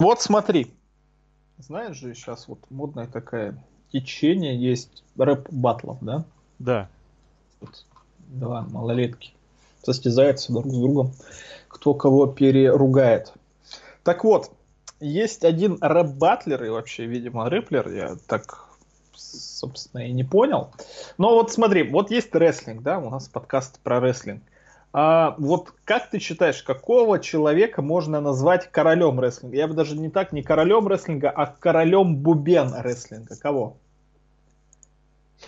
Вот смотри. Знаешь же, сейчас вот модная такая течение есть рэп-батлов, да? Да. Вот два малолетки состязаются друг с другом, кто кого переругает. Так вот, есть один рэп-батлер, и вообще, видимо, рэпер, я так, собственно, и не понял. Но вот смотри, вот есть рестлинг, да, у нас подкаст про рестлинг. А вот как ты считаешь, какого человека можно назвать королем рестлинга? Я бы даже не так, не королем рестлинга, а королем бубен рестлинга. Кого?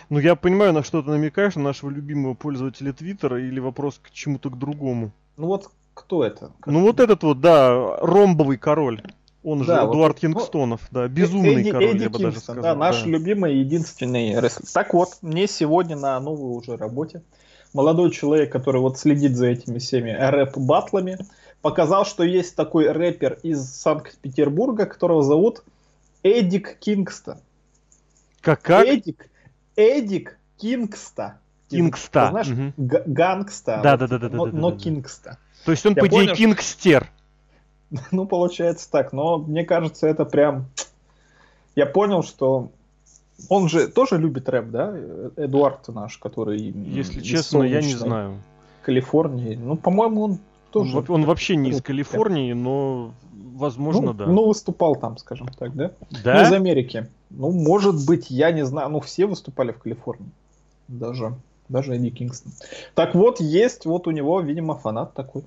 Ну, я понимаю, на что ты намекаешь, на нашего любимого пользователя Твиттера или вопрос к чему-то к другому. Ну вот кто это? Как ну вот этот вот, да, ромбовый король. Он да, же вот, Эдуард ну, Кингстонов, да, безумный Эдди, король, Эдди я бы даже сказал. Да, наш да. любимый единственный рестлер. Так вот, мне сегодня на новой уже работе молодой человек, который вот следит за этими всеми рэп-батлами, показал, что есть такой рэпер из Санкт-Петербурга, которого зовут Эдик Кингстон. Как как? Эдик, Эдди Кингста. Кингста. знаешь, угу. гангста. Да, да, да, да, но, да, да, но да. Кингста. То есть он, Я по идее, понял, Кингстер. Ну, получается так. Но мне кажется, это прям... Я понял, что он же тоже любит рэп, да? Эдуард наш, который... Если честно, я не знаю. Калифорнии. Ну, по-моему, он тоже... Он, он вообще не из Калифорнии, но возможно, ну, да. Ну, выступал там, скажем так, да? Да? Ну, из Америки. Ну, может быть, я не знаю. Ну, все выступали в Калифорнии. Даже, даже Эдди Кингстон. Так вот, есть вот у него, видимо, фанат такой.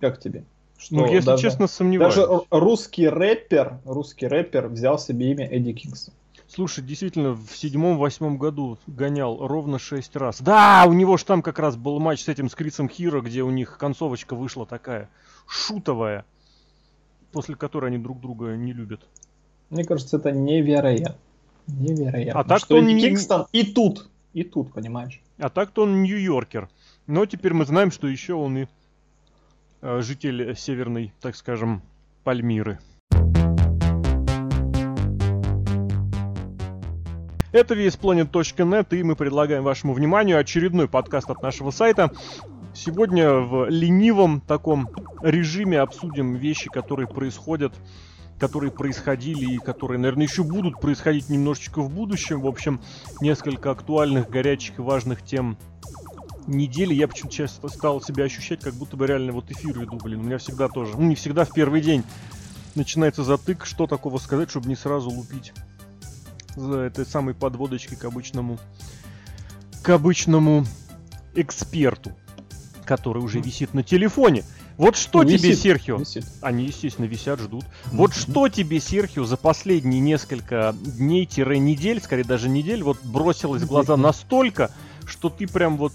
Как тебе? Что ну, если даже, честно, сомневаюсь. Даже русский рэпер, русский рэпер взял себе имя Эдди Кингстон. Слушай, действительно, в седьмом-восьмом году гонял ровно шесть раз. Да, у него же там как раз был матч с этим, с Крисом Хиро, где у них концовочка вышла такая шутовая, после которой они друг друга не любят. Мне кажется, это невероятно. Невероятно. А так-то он Эдди Кингстон и тут, и тут, понимаешь? А так-то он Нью-Йоркер. Но теперь мы знаем, что еще он и житель северной, так скажем, Пальмиры. Это VSPlanet.net, и мы предлагаем вашему вниманию очередной подкаст от нашего сайта. Сегодня в ленивом таком режиме обсудим вещи, которые происходят, которые происходили и которые, наверное, еще будут происходить немножечко в будущем. В общем, несколько актуальных, горячих и важных тем недели я почему-то часто стал себя ощущать, как будто бы реально вот эфир веду, блин. У меня всегда тоже, ну не всегда в первый день начинается затык, что такого сказать, чтобы не сразу лупить за этой самой подводочкой к обычному к обычному эксперту, который уже висит на телефоне. Вот что висит, тебе, Серхио? Висит. Они, естественно, висят, ждут. Mm-hmm. Вот что тебе, Серхио, за последние несколько дней-недель, скорее даже недель, вот бросилось в глаза настолько, что ты прям вот,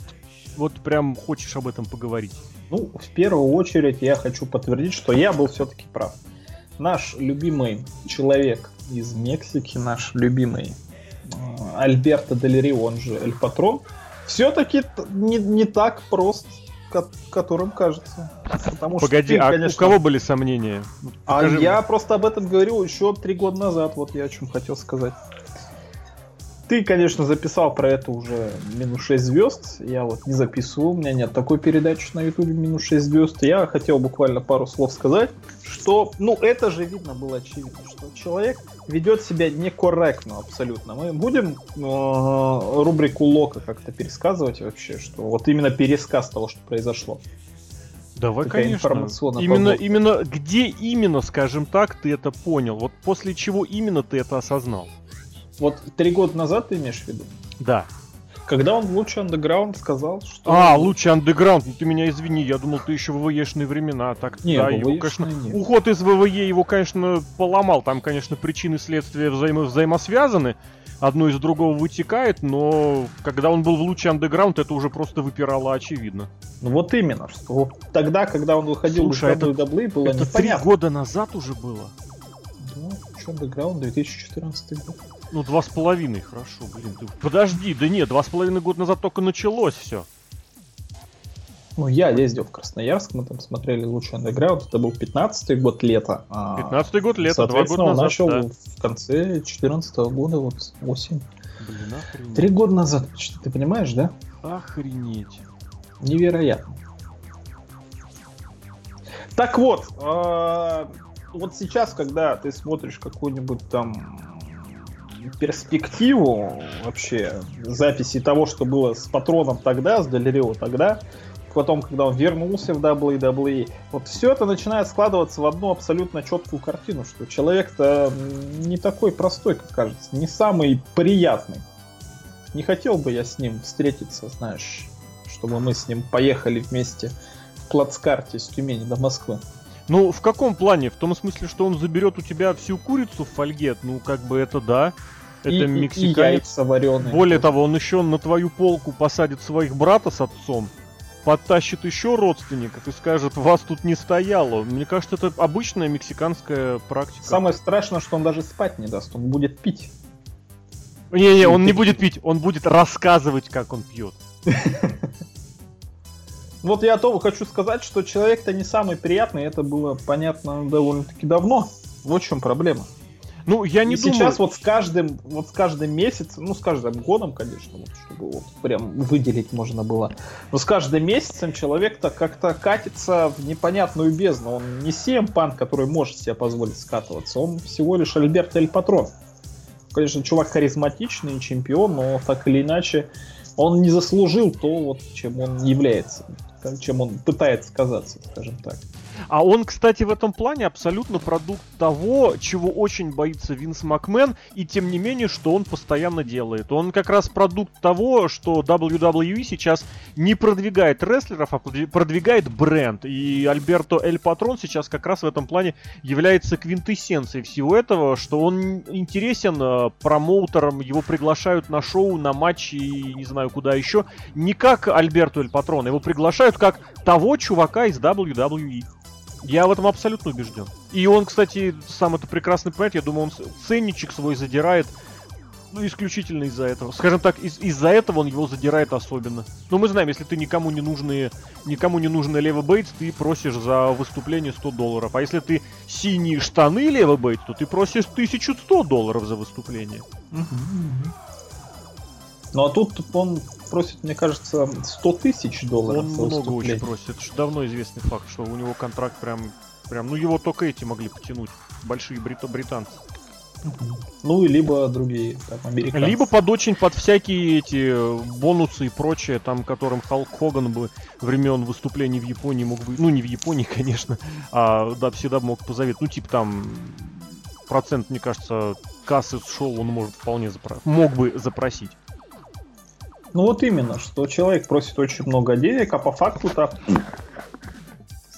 вот прям хочешь об этом поговорить? Ну, в первую очередь я хочу подтвердить, что я был все-таки прав. Наш любимый человек из Мексики, наш любимый э, Альберто Делери, он же Эль Патрон, все-таки не, не так прост, которым кажется. Потому Погоди, что ты, а конечно... у кого были сомнения? А Покажи а мне. я просто об этом говорил еще три года назад, вот я о чем хотел сказать. Ты, конечно, записал про это уже минус 6 звезд. Я вот не записывал, у меня нет такой передачи на ютубе минус 6 звезд. Я хотел буквально пару слов сказать, что, ну, это же видно было очевидно, что человек ведет себя некорректно абсолютно. Мы будем э, рубрику Лока как-то пересказывать вообще, что вот именно пересказ того, что произошло. Давай, Такая конечно. Именно, именно, где именно, скажем так, ты это понял? Вот после чего именно ты это осознал? Вот три года назад ты имеешь в виду? Да. Когда он в лучший андеграунд сказал, что... А, лучший андеграунд, ну ты меня извини, я думал, ты еще в ВВЕшные времена. Так, не, да, его, конечно, нет. уход из ВВЕ его, конечно, поломал. Там, конечно, причины следствия взаимо взаимосвязаны. Одно из другого вытекает, но когда он был в луче андеграунд, это уже просто выпирало очевидно. Ну вот именно, вот тогда, когда он выходил Слушай, из WWE, было это три года назад уже было? Ну, что андеграунд, 2014 год. Ну, два с половиной, хорошо, блин. Ты... Подожди, да нет, два с половиной года назад только началось все. Ну, я ездил в Красноярск, мы там смотрели лучший андеграунд, это был 15-й год лета. 15-й а год лета, два года назад, начал да. в конце 14 -го года, вот осень. Блин, охренеть. Три года назад почти, ты понимаешь, да? Охренеть. Невероятно. Так вот, э, вот сейчас, когда ты смотришь какую-нибудь там перспективу вообще записи того, что было с Патроном тогда, с Делерио тогда, потом, когда он вернулся в WWE, вот все это начинает складываться в одну абсолютно четкую картину, что человек-то не такой простой, как кажется, не самый приятный. Не хотел бы я с ним встретиться, знаешь, чтобы мы с ним поехали вместе в плацкарте с Тюмени до Москвы. Ну, в каком плане? В том смысле, что он заберет у тебя всю курицу в фольге? Ну, как бы это да. Это и, мексиканец. И вареные. Более того, он еще на твою полку посадит своих брата с отцом, подтащит еще родственников и скажет, вас тут не стояло. Мне кажется, это обычная мексиканская практика. Самое страшное, что он даже спать не даст, он будет пить. Не-не, он не будет пить, он будет рассказывать, как он пьет. Вот я то хочу сказать, что человек-то не самый приятный, это было понятно довольно-таки давно. Вот в чем проблема. Ну, я не и думаю... сейчас вот с каждым, вот с каждым месяцем, ну, с каждым годом, конечно, вот, чтобы вот прям выделить можно было, но с каждым месяцем человек-то как-то катится в непонятную бездну. Он не CM Панк, который может себе позволить скатываться, он всего лишь Альберт Эль Патрон. Конечно, чувак харизматичный, чемпион, но так или иначе он не заслужил то, вот, чем он является чем он пытается казаться, скажем так. А он, кстати, в этом плане абсолютно продукт того, чего очень боится Винс Макмен, и тем не менее, что он постоянно делает. Он как раз продукт того, что WWE сейчас не продвигает рестлеров, а продвигает бренд. И Альберто Эль Патрон сейчас как раз в этом плане является квинтэссенцией всего этого, что он интересен э, промоутерам, его приглашают на шоу, на матчи, не знаю куда еще, не как Альберто Эль Патрон, его приглашают как того чувака из WWE. Я в этом абсолютно убежден. И он, кстати, сам это прекрасно понимает. Я думаю, он ценничек свой задирает ну, исключительно из-за этого. Скажем так, из- из-за этого он его задирает особенно. Но мы знаем, если ты никому не нужный, никому не нужный Лево Бейтс, ты просишь за выступление 100 долларов. А если ты синие штаны Лево Бейтс, то ты просишь 1100 долларов за выступление. Ну а тут он просит, мне кажется, 100 тысяч долларов. Он много очень просит. Это же давно известный факт, что у него контракт прям, прям, ну его только эти могли потянуть. Большие брито британцы. Ну и либо другие, там, американцы. Либо под очень под всякие эти бонусы и прочее, там, которым Халк Хоган бы времен выступлений в Японии мог бы, ну не в Японии, конечно, а да, всегда мог позаветовать. Ну типа там процент, мне кажется, кассы с шоу он может вполне запро... мог бы запросить. Ну вот именно, что человек просит очень много денег, а по факту-то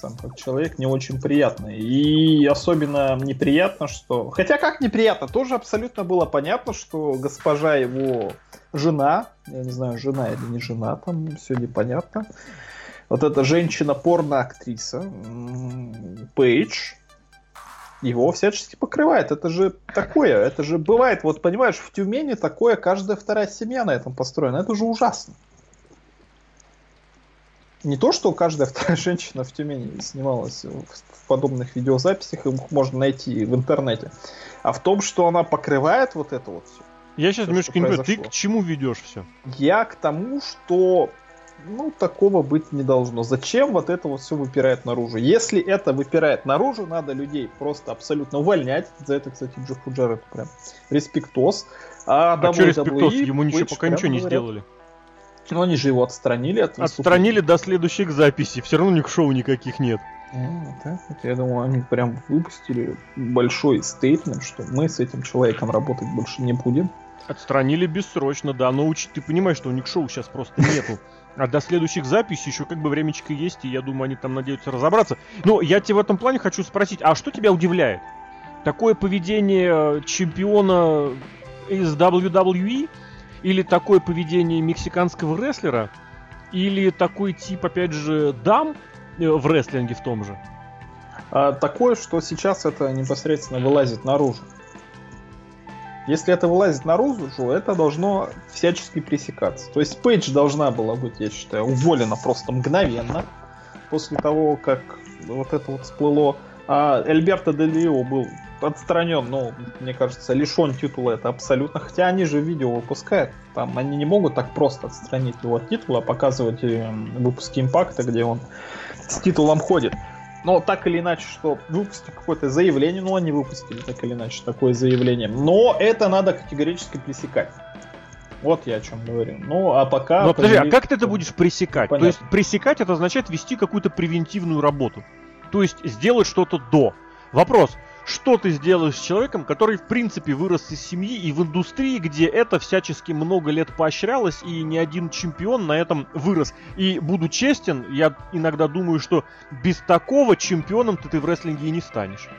сам как человек не очень приятный. И особенно неприятно, что... Хотя как неприятно, тоже абсолютно было понятно, что госпожа его жена, я не знаю, жена или не жена, там все непонятно. Вот эта женщина-порно-актриса, Пейдж, его всячески покрывает. Это же такое, это же бывает, вот понимаешь, в Тюмени такое, каждая вторая семья на этом построена. Это же ужасно. Не то, что каждая вторая женщина в Тюмени снималась в подобных видеозаписях, их можно найти в интернете, а в том, что она покрывает вот это вот все. Я сейчас немножко не понимаю, ты к чему ведешь все? Я к тому, что ну, такого быть не должно. Зачем вот это вот все выпирает наружу? Если это выпирает наружу, надо людей просто абсолютно увольнять. За это, кстати, Джеффу Джаррету прям респектос. А, а что респектос? Ему ничего, пока ничего не говорят. сделали. Ну, они же его отстранили от Отстранили до следующих записей. Все равно них шоу никаких нет. А, Я думаю, они прям выпустили большой стейтмент, что мы с этим человеком работать больше не будем. Отстранили бессрочно, да, но уч... ты понимаешь, что у них шоу сейчас просто нету. А до следующих записей еще как бы времечко есть, и я думаю, они там надеются разобраться. Но я тебе в этом плане хочу спросить, а что тебя удивляет? Такое поведение чемпиона из WWE? Или такое поведение мексиканского рестлера? Или такой тип, опять же, дам э, в рестлинге в том же? А, такое, что сейчас это непосредственно вылазит наружу. Если это вылазит наружу, это должно всячески пресекаться. То есть Пейдж должна была быть, я считаю, уволена просто мгновенно после того, как вот это вот всплыло. А Эльберто Делио был отстранен, ну, мне кажется, лишен титула это абсолютно. Хотя они же видео выпускают. Там они не могут так просто отстранить его от титула, показывать выпуски импакта, где он с титулом ходит. Но так или иначе, что выпустить какое-то заявление, ну они выпустили так или иначе такое заявление. Но это надо категорически пресекать. Вот я о чем говорю. Ну, а пока... Ну, подожди, а как ты это будешь пресекать? Понятно. То есть пресекать это означает вести какую-то превентивную работу. То есть сделать что-то до. Вопрос, что ты сделаешь с человеком, который, в принципе, вырос из семьи и в индустрии, где это всячески много лет поощрялось, и ни один чемпион на этом вырос. И буду честен, я иногда думаю, что без такого чемпионом ты, ты в рестлинге и не станешь.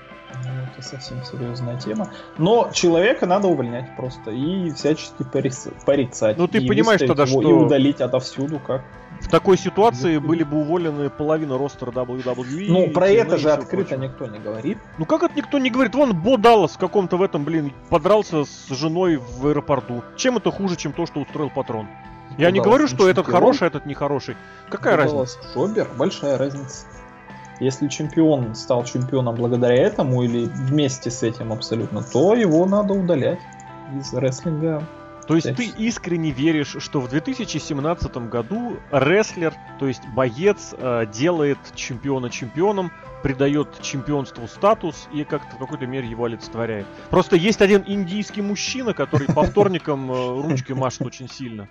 Ну, это совсем серьезная тема. Но человека надо увольнять просто и всячески порицать. Ну ты понимаешь тогда, что... И удалить отовсюду, как в такой ситуации были бы уволены половина ростера WWE. Ну, про это же открыто никто не говорит. Ну, как это никто не говорит? Вон Бо Даллас в каком-то в этом, блин, подрался с женой в аэропорту. Чем это хуже, чем то, что устроил патрон? Я не говорю, что этот хороший, а этот нехороший. Какая разница? Шобер, большая разница. Если чемпион стал чемпионом благодаря этому или вместе с этим абсолютно, то его надо удалять из рестлинга то есть ты искренне веришь, что в 2017 году рестлер, то есть боец, э, делает чемпиона чемпионом, придает чемпионству статус и как-то в какой-то мере его олицетворяет. Просто есть один индийский мужчина, который по вторникам э, ручки машет очень сильно.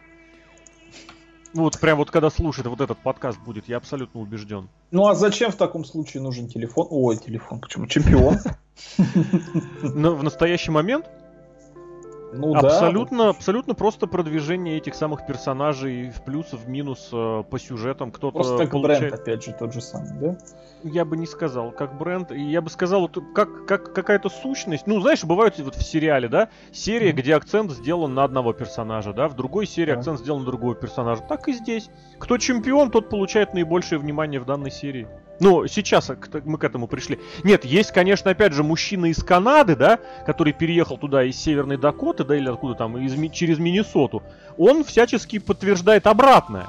Вот прям вот когда слушает вот этот подкаст будет, я абсолютно убежден. Ну а зачем в таком случае нужен телефон? Ой, телефон, почему? Чемпион? Но в настоящий момент ну, абсолютно, да. абсолютно просто продвижение этих самых персонажей в плюс, в минус э, по сюжетам. Кто-то просто как получает... бренд, опять же, тот же самый, да? Я бы не сказал, как бренд. Я бы сказал, вот, как, как какая-то сущность. Ну, знаешь, бывают вот в сериале, да, серия, mm-hmm. где акцент сделан на одного персонажа, да, в другой серии yeah. акцент сделан на другого персонажа. Так и здесь. Кто чемпион, тот получает наибольшее внимание в данной серии. Ну, сейчас мы к этому пришли. Нет, есть, конечно, опять же, мужчина из Канады, да, который переехал туда из Северной Дакоты, да, или откуда там, из, через Миннесоту. Он всячески подтверждает обратное.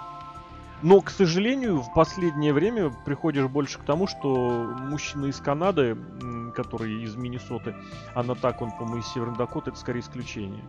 Но, к сожалению, в последнее время приходишь больше к тому, что мужчина из Канады, который из Миннесоты, а на так он, по-моему, из Северной Дакоты, это скорее исключение.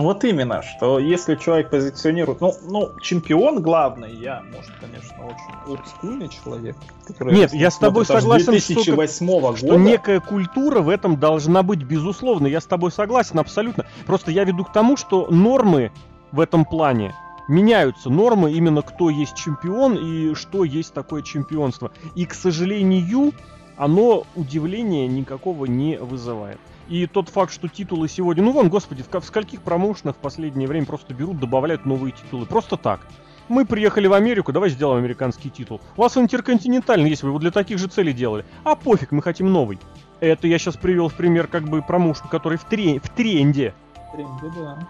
Ну вот именно, что если человек позиционирует, ну, ну чемпион главный, я, может, конечно, очень олдскульный человек. Нет, я с тобой согласен, 2008 что, года. что некая культура в этом должна быть, безусловно, я с тобой согласен абсолютно. Просто я веду к тому, что нормы в этом плане меняются нормы именно кто есть чемпион и что есть такое чемпионство. И, к сожалению, оно удивления никакого не вызывает. И тот факт, что титулы сегодня... Ну, вон, господи, в, в скольких промоушенах в последнее время просто берут, добавляют новые титулы. Просто так. Мы приехали в Америку, давай сделаем американский титул. У вас интерконтинентальный есть, вы его для таких же целей делали. А пофиг, мы хотим новый. Это я сейчас привел в пример как бы промоушен, который в, трен... в тренде. В тренде, да.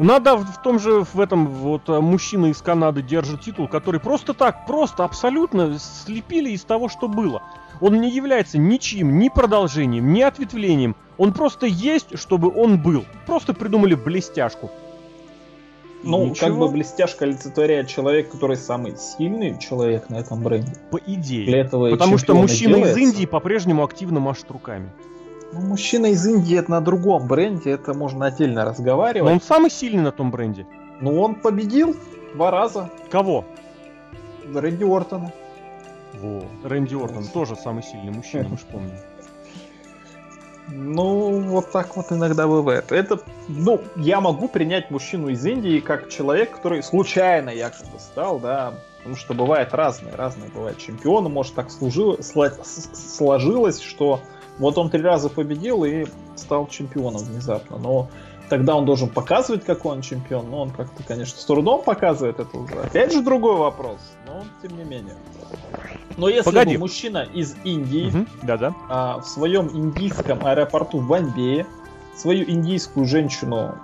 Надо в, в том же, в этом вот э, мужчина из Канады держит титул, который просто так, просто абсолютно слепили из того, что было. Он не является ничьим, ни продолжением, ни ответвлением. Он просто есть, чтобы он был. Просто придумали блестяшку. Ну, Ничего. как бы блестяшка олицетворяет человек, который самый сильный человек на этом бренде. По идее. Для этого Потому что мужчина из Индии по-прежнему активно машет руками. Ну, мужчина из Индии это на другом бренде, это можно отдельно разговаривать. Но он самый сильный на том бренде. Ну, он победил два раза. Кого? Рэнди Ортона. Во, Рэнди Ортон тоже самый сильный мужчина, мы же помним. Ну, вот так вот иногда бывает. Это, ну, я могу принять мужчину из Индии как человек, который случайно якобы стал, да, потому что бывает разные, разные бывают чемпионы, может так служило, сложилось, что вот он три раза победил и стал чемпионом внезапно, но тогда он должен показывать, какой он чемпион, но он как-то, конечно, с трудом показывает это уже. Опять же другой вопрос, но тем не менее. Но если Погоди. бы мужчина из Индии угу. да-да. А, в своем индийском аэропорту в Бомбее свою индийскую женщину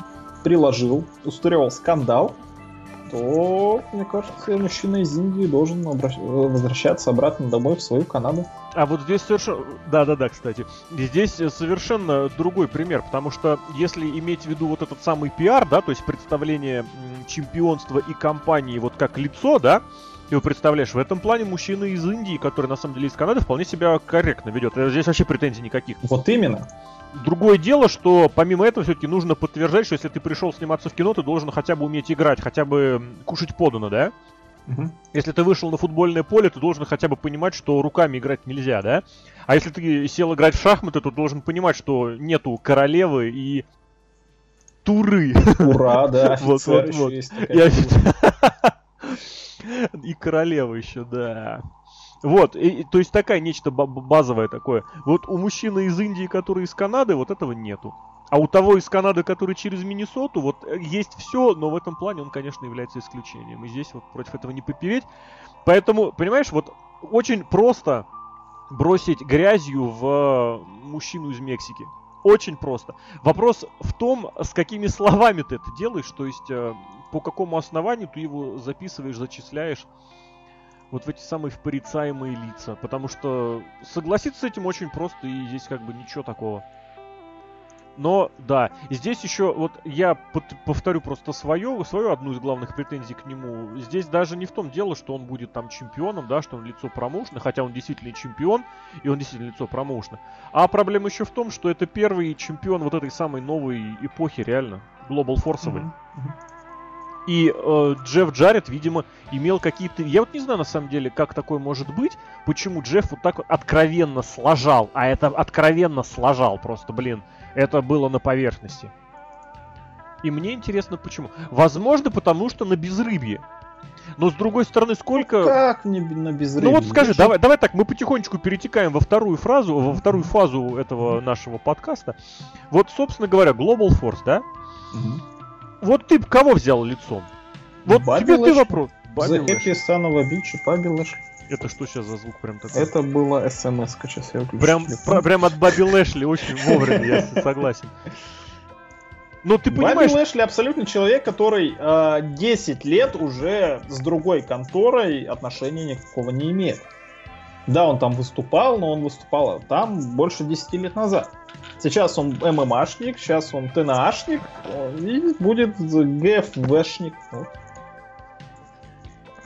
приложил, устроил скандал, то, мне кажется, мужчина из Индии должен обращ... возвращаться обратно домой в свою Канаду. А вот здесь совершенно... Да-да-да, кстати. Здесь совершенно другой пример, потому что если иметь в виду вот этот самый пиар, да, то есть представление чемпионства и компании вот как лицо, да, ты представляешь, в этом плане мужчина из Индии, который на самом деле из Канады, вполне себя корректно ведет. Здесь вообще претензий никаких. Вот именно. Другое дело, что помимо этого все-таки нужно подтверждать, что если ты пришел сниматься в кино, ты должен хотя бы уметь играть, хотя бы кушать подано, да? Угу. Если ты вышел на футбольное поле, ты должен хотя бы понимать, что руками играть нельзя, да? А если ты сел играть в шахматы, то должен понимать, что нету королевы и туры. Ура, да, вот, вот, вот. И королева еще, да. Вот, и, то есть такая нечто базовое такое. Вот у мужчины из Индии, который из Канады, вот этого нету. А у того из Канады, который через Миннесоту, вот э, есть все, но в этом плане он, конечно, является исключением. И здесь вот против этого не попереть. Поэтому, понимаешь, вот очень просто бросить грязью в мужчину из Мексики. Очень просто. Вопрос в том, с какими словами ты это делаешь, то есть э, по какому основанию ты его записываешь, зачисляешь вот в эти самые впорицаемые лица. Потому что согласиться с этим очень просто, и здесь как бы ничего такого. Но да, здесь еще, вот я повторю просто свое, свою одну из главных претензий к нему. Здесь даже не в том дело, что он будет там чемпионом, да, что он лицо промоушена, хотя он действительно чемпион, и он действительно лицо промоушена. А проблема еще в том, что это первый чемпион вот этой самой новой эпохи, реально, Global Force'овой. Mm-hmm. И э, Джефф Джаред, видимо, имел какие-то... Я вот не знаю, на самом деле, как такое может быть, почему Джефф вот так вот откровенно сложал, а это откровенно сложал просто, блин. Это было на поверхности. И мне интересно, почему. Возможно, потому что на безрыбье. Но с другой стороны, сколько... Ну, как не на безрыбье? Ну вот скажи, давай, давай так, мы потихонечку перетекаем во вторую фразу, во вторую фазу этого нашего подкаста. Вот, собственно говоря, Global Force, да? Вот ты кого взял лицом? Вот Баби тебе ты вопрос. The Happy Son of a Баби Лэшли. Это что сейчас за звук прям такой? Это было смс сейчас я выключу. Прям, про, прям от Баби Лэшли очень вовремя, я согласен. Ну, ты понимаешь... Баби Лэшли абсолютно человек, который э, 10 лет уже с другой конторой отношения никакого не имеет. Да, он там выступал, но он выступал там больше 10 лет назад. Сейчас он ММАшник, сейчас он ТНАшник, и будет ГФВшник. Вот.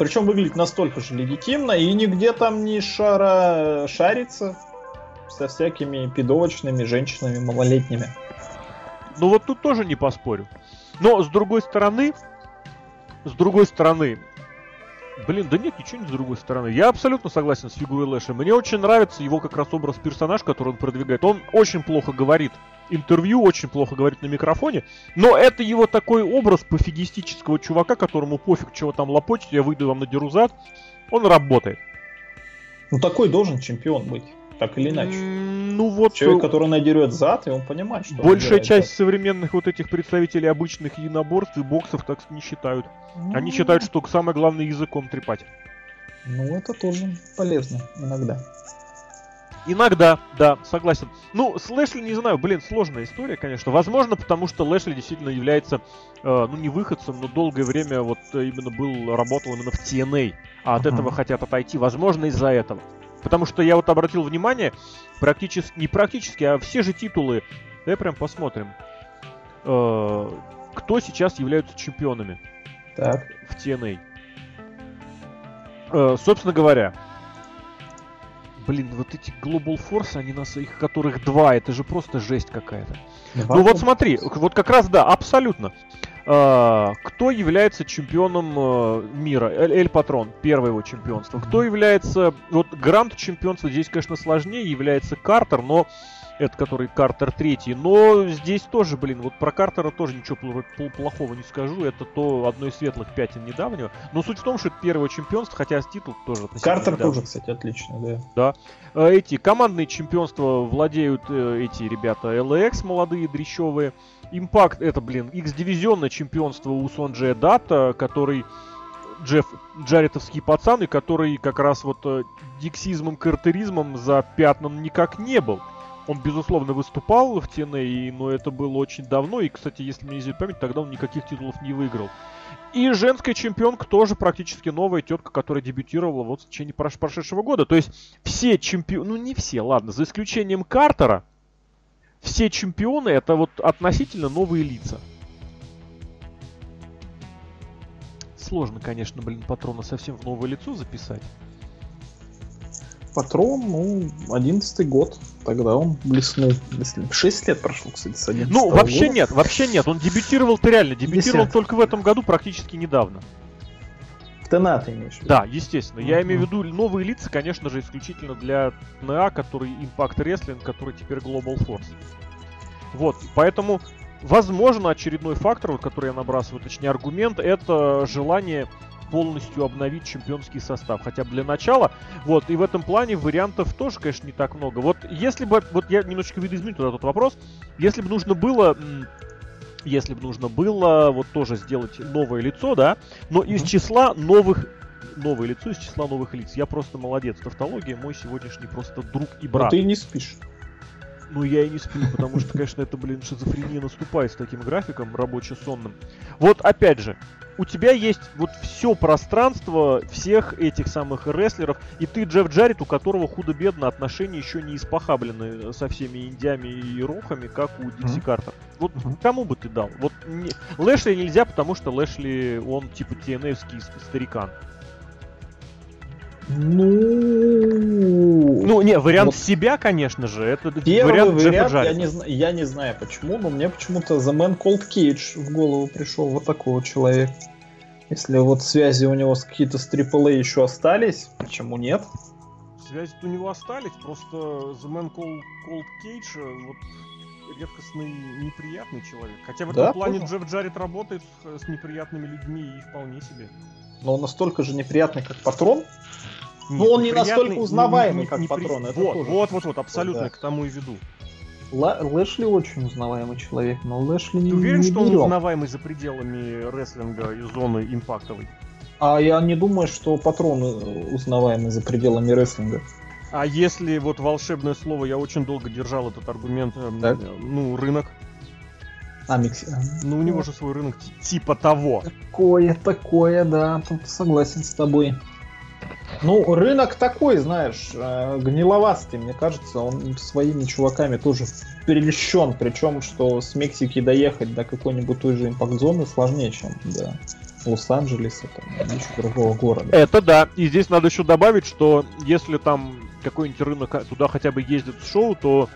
Причем выглядит настолько же легитимно и нигде там не шара шарится со всякими пидовочными женщинами малолетними. Ну вот тут тоже не поспорю. Но с другой стороны, с другой стороны, Блин, да нет, ничего не с другой стороны. Я абсолютно согласен с фигурой Лэша. Мне очень нравится его как раз образ персонаж, который он продвигает. Он очень плохо говорит интервью, очень плохо говорит на микрофоне, но это его такой образ пофигистического чувака, которому пофиг, чего там лопочет, я выйду вам на дерузат, он работает. Ну такой должен чемпион быть так или иначе. Ну вот... Человек, который надерет зад, и он понимает, что Большая часть зад. современных вот этих представителей обычных единоборств и боксов так не считают. Ну... Они считают, что самое главное языком трепать. Ну, это тоже полезно иногда. Иногда, да, согласен. Ну, с Лэшли, не знаю, блин, сложная история, конечно. Возможно, потому что Лэшли действительно является, э, ну, не выходцем, но долгое время вот именно был, работал именно в TNA, а от uh-huh. этого хотят отойти. Возможно, из-за этого. Потому что я вот обратил внимание, практически, не практически, а все же титулы, давай прям посмотрим, э, кто сейчас являются чемпионами так. в TNA. Э, собственно говоря, блин, вот эти Global Force, они нас, их которых два, это же просто жесть какая-то. Ну вот смотри, вот как раз да, абсолютно. А, кто является чемпионом э, мира? Эль, Эль Патрон, первое его чемпионство. Кто является... Вот грант чемпионства здесь, конечно, сложнее, является Картер, но это который Картер третий. Но здесь тоже, блин, вот про Картера тоже ничего плохого не скажу. Это то одно из светлых пятен недавнего. Но суть в том, что это первое чемпионство, хотя титул тоже Картер недавно. тоже, кстати, отлично, да. Да. Э, эти командные чемпионства владеют э, эти ребята LAX, молодые, дрещевые. Импакт, это, блин, X-дивизионное чемпионство у Сонджия Дата, который Джефф Джаретовский пацан, и который как раз вот э, диксизмом, картеризмом за пятном никак не был. Он, безусловно, выступал в TNA, но это было очень давно. И, кстати, если мне изменит память, тогда он никаких титулов не выиграл. И женская чемпионка тоже практически новая тетка, которая дебютировала вот в течение прошедшего года. То есть все чемпионы, ну не все, ладно, за исключением Картера, все чемпионы это вот относительно новые лица. Сложно, конечно, блин, патрона совсем в новое лицо записать. Патрон, ну, одиннадцатый год. Тогда он блеснул. Шесть лет прошло, кстати, с 11 Ну, вообще года. нет, вообще нет. Он дебютировал-то реально. Дебютировал 10. только в этом году, практически недавно. ТНА ты имеешь в виду? Да, естественно. Я имею в виду новые лица, конечно же, исключительно для ТНА, который Impact Wrestling, который теперь Global Force. Вот, поэтому, возможно, очередной фактор, вот, который я набрасываю, точнее аргумент, это желание полностью обновить чемпионский состав. Хотя бы для начала. Вот, и в этом плане вариантов тоже, конечно, не так много. Вот если бы, вот я немножечко видоизменю туда тот вопрос, если бы нужно было если бы нужно было вот тоже сделать новое лицо, да, но из числа новых новое лицо из числа новых лиц. Я просто молодец. Тавтология мой сегодняшний просто друг и брат. Но ты не спишь. Ну, я и не сплю, потому что, конечно, это, блин, шизофрения наступает с таким графиком рабоче-сонным. Вот, опять же, у тебя есть вот все пространство всех этих самых рестлеров, и ты Джефф Джаред, у которого худо-бедно отношения еще не испохаблены со всеми индями и рохами, как у Дикси mm-hmm. Картер. Вот mm-hmm. кому бы ты дал? Вот не... Лэшли нельзя, потому что Лэшли, он типа TNF-ский старикан. Ну... Ну, не, вариант вот. себя, конечно же, это Первый вариант, вариант я, не, я не знаю почему, но мне почему-то The Man Cold Cage в голову пришел вот такого человека. Если вот связи у него с какие-то с AAA еще остались, почему нет? Связи у него остались, просто The Man Cold, Cold Cage э, вот редкостный неприятный человек. Хотя в этом да, плане тоже? Джефф Джаред работает с неприятными людьми и вполне себе. Но он настолько же неприятный, как патрон. Но он не настолько узнаваемый, как патрон. Это вот, тоже. вот, вот, вот, абсолютно да. к тому и веду. Лэшли очень узнаваемый человек, но Лэшли не Ты уверен, не что берем. он узнаваемый за пределами рестлинга и зоны импактовой? А я не думаю, что патрон узнаваемый за пределами рестлинга. А если вот волшебное слово, я очень долго держал этот аргумент, эм, так? ну, рынок. А, Микси. Ну, у него же свой рынок типа того. Такое, такое, да, тут согласен с тобой. Ну, рынок такой, знаешь, э, гниловастый, мне кажется, он своими чуваками тоже перелещен, причем, что с Мексики доехать до какой-нибудь той же импакт-зоны сложнее, чем до Лос-Анджелеса, там, еще другого города. Это да, и здесь надо еще добавить, что если там какой-нибудь рынок туда хотя бы ездит в шоу, то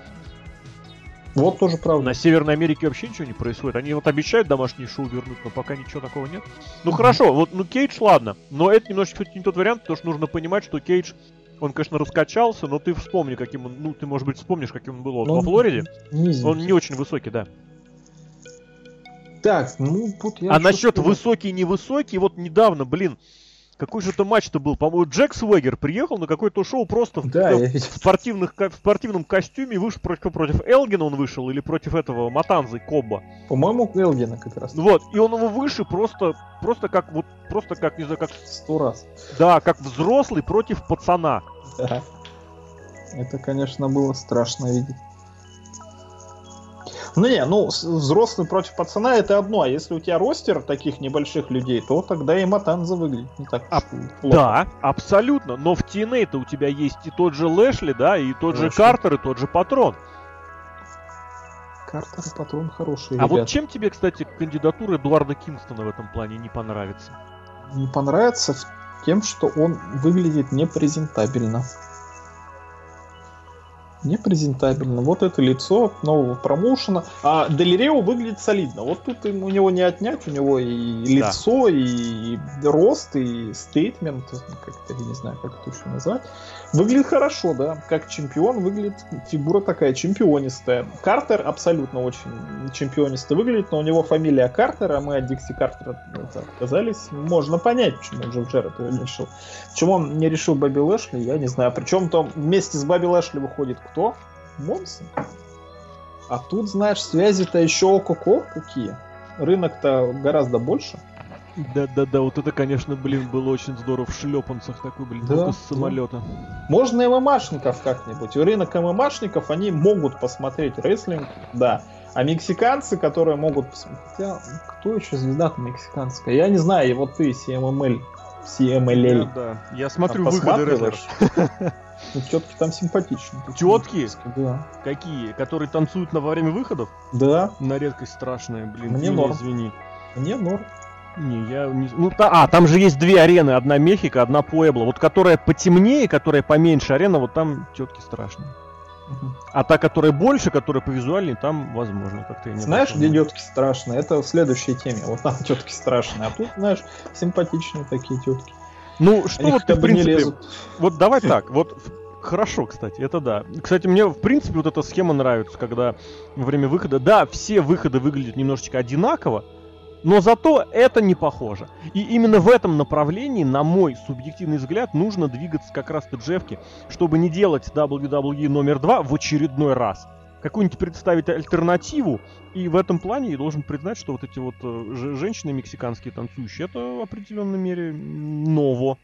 вот тоже правда. На Северной Америке вообще ничего не происходит. Они вот обещают домашнее шоу вернуть, но пока ничего такого нет. Ну хорошо, вот ну Кейдж, ладно. Но это немножечко не тот вариант, потому что нужно понимать, что Кейдж, он, конечно, раскачался, но ты вспомни, каким он, ну, ты, может быть, вспомнишь, каким он был вот, во Флориде. Не он не очень высокий, да. Так, ну тут я... А насчет высокий-невысокий, вот недавно, блин, какой же это матч-то был? По-моему, Джек Свегер приехал на какое-то шоу просто да, в, в, спортивных, в спортивном костюме. Вышел против, против Элгина он вышел или против этого Матанзы Кобба? По-моему, Элгина как раз. Вот, и он его выше просто, просто как, вот, просто как, не знаю, как... Сто раз. Да, как взрослый против пацана. Да. Это, конечно, было страшно видеть. Ну не, ну взрослый против пацана это одно, а если у тебя ростер таких небольших людей, то тогда и Матанза выглядит не так а, плохо. Да, абсолютно, но в TNA-то у тебя есть и тот же Лэшли, да, и тот Лэшли. же Картер, и тот же Патрон. Картер и Патрон хорошие А ребята. вот чем тебе, кстати, кандидатура Эдуарда Кингстона в этом плане не понравится? Не понравится тем, что он выглядит непрезентабельно непрезентабельно. Вот это лицо нового промоушена. А Делирео выглядит солидно. Вот тут у него не отнять, у него и лицо, да. и, и рост, и стейтмент, как-то, я не знаю, как это еще назвать. Выглядит хорошо, да. Как чемпион выглядит фигура такая чемпионистая. Картер абсолютно очень чемпионисто выглядит, но у него фамилия Картер, а мы от Дикси Картера отказались. Можно понять, почему Джефф Джеред его решил. Почему он не решил Бобби Лэшли, я не знаю. Причем там вместе с Бобби Лэшли выходит кто? Монсон. А тут, знаешь, связи-то еще ого-го какие. Рынок-то гораздо больше. Да-да-да, вот это, конечно, блин, было очень здорово в шлепанцах такой, блин, да, с самолета. Да. Можно ММАшников как-нибудь. Рынок ММАшников, они могут посмотреть рестлинг, да. А мексиканцы, которые могут посмотреть... Хотя, кто еще звезда мексиканская? Я не знаю, и вот ты, CMML, CMLL. Да, да. Я смотрю выходы рестлеров. Ну, тетки там симпатичные. Тетки? Да. Какие? Которые танцуют на во время выходов? Да. На редкость страшная, блин. Мне норм. Извини. Мне норм. Не, я не... Ну, та... А, там же есть две арены. Одна Мехико, одна Пуэбло. Вот которая потемнее, которая поменьше арена, вот там тетки страшные. А та, которая больше, которая по визуальней, там возможно как-то не Знаешь, где тетки страшные? Это в следующей теме. Вот там тетки страшные. А тут, знаешь, симпатичные такие тетки. Ну, что вот ты, в принципе... Вот давай так, вот Хорошо, кстати, это да. Кстати, мне, в принципе, вот эта схема нравится, когда во время выхода... Да, все выходы выглядят немножечко одинаково, но зато это не похоже. И именно в этом направлении, на мой субъективный взгляд, нужно двигаться как раз-то Джефки, чтобы не делать WWE номер два в очередной раз. Какую-нибудь представить альтернативу. И в этом плане я должен признать, что вот эти вот э, женщины мексиканские танцующие, это в определенной мере ново.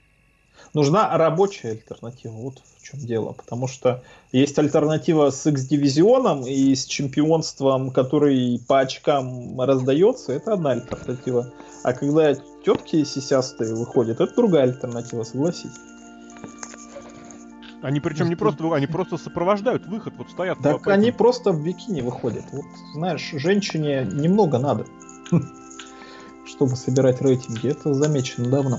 Нужна рабочая альтернатива, вот в чем дело. Потому что есть альтернатива с X-дивизионом и с чемпионством, который по очкам раздается, это одна альтернатива. А когда тетки сисястые выходят, это другая альтернатива, согласись. Они причем не просто они просто сопровождают выход, вот стоят. Так они просто в бикини выходят. Вот, знаешь, женщине немного надо, чтобы собирать рейтинги. Это замечено давно.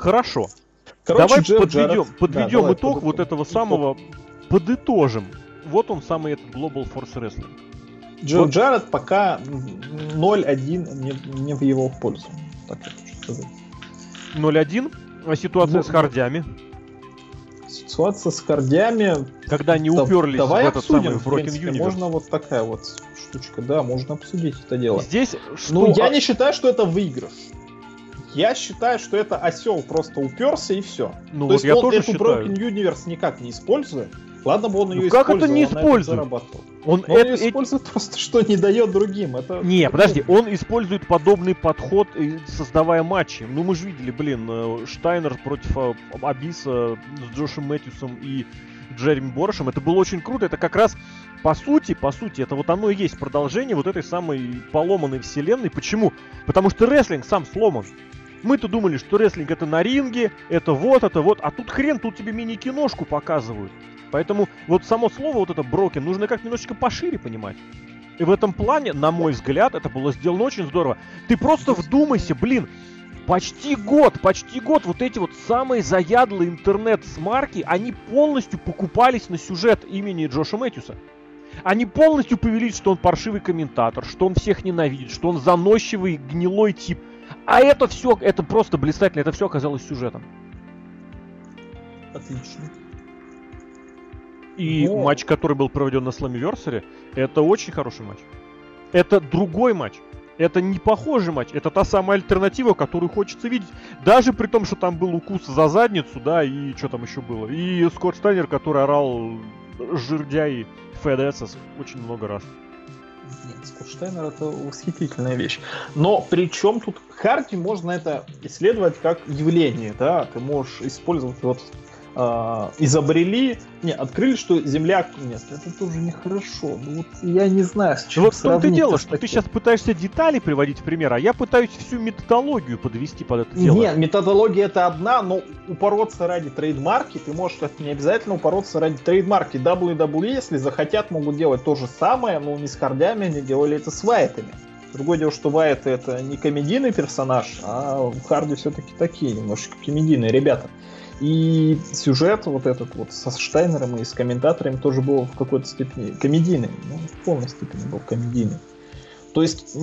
Хорошо. Короче, давай Джефф подведем, Джаред... подведем да, итог вот этого самого, подытожим. Вот он самый этот Global Force Wrestling. Джо вот. Джаред пока 0-1 не, не в его пользу. Так я хочу сказать. 0-1? А ситуация ну, с хардями? Ситуация с хардями... Когда они да, уперлись давай в этот обсудим, самый Broken Universe. Можно вот такая вот штучка, да, можно обсудить это дело. Здесь что... Ну, я не считаю, что это выигрыш. Я считаю, что это осел просто уперся и все. Ну, То вот есть я он тоже эту считаю. Broken Universe никак не использует. Ладно бы он ну, ее как использовал, это не использует? Он, это, ее использует просто, что не дает другим. Это... Не, подожди, он использует подобный подход, создавая матчи. Ну, мы же видели, блин, э, Штайнер против э, Абиса с Джошем Мэтьюсом и Джереми Борошем. Это было очень круто. Это как раз, по сути, по сути, это вот оно и есть продолжение вот этой самой поломанной вселенной. Почему? Потому что рестлинг сам сломан. Мы-то думали, что рестлинг это на ринге, это вот, это вот, а тут хрен, тут тебе мини-киношку показывают. Поэтому вот само слово вот это брокен нужно как немножечко пошире понимать. И в этом плане, на мой взгляд, это было сделано очень здорово. Ты просто вдумайся, блин, почти год, почти год вот эти вот самые заядлые интернет-смарки, они полностью покупались на сюжет имени Джоша Мэтьюса. Они полностью повелись, что он паршивый комментатор, что он всех ненавидит, что он заносчивый, гнилой тип. А это все, это просто блистательно, это все оказалось сюжетом. Отлично. И Но... матч, который был проведен на Slammiversary, это очень хороший матч. Это другой матч. Это не похожий матч. Это та самая альтернатива, которую хочется видеть. Даже при том, что там был укус за задницу, да, и что там еще было. И Скотт Стайнер, который орал жирдяй ФДС очень много раз. Нет, Скотт это восхитительная вещь. Но при чем тут Харди можно это исследовать как явление, да, ты можешь использовать вот э, изобрели, не, открыли, что Земля... Нет, это тоже нехорошо. Ну, вот я не знаю, с чем Вот в том-то дело, что ты сейчас пытаешься детали приводить в пример, а я пытаюсь всю методологию подвести под это дело. Нет, методология это одна, но упороться ради трейдмарки, ты можешь не обязательно упороться ради трейдмарки. WWE, если захотят, могут делать то же самое, но не с хардями, они делали это с вайтами. Другое дело, что Вайт это не комедийный персонаж, а Харди все-таки такие немножко комедийные ребята. И сюжет вот этот вот со Штайнером и с комментаторами тоже был в какой-то степени комедийный. Ну, в полной степени был комедийный. То есть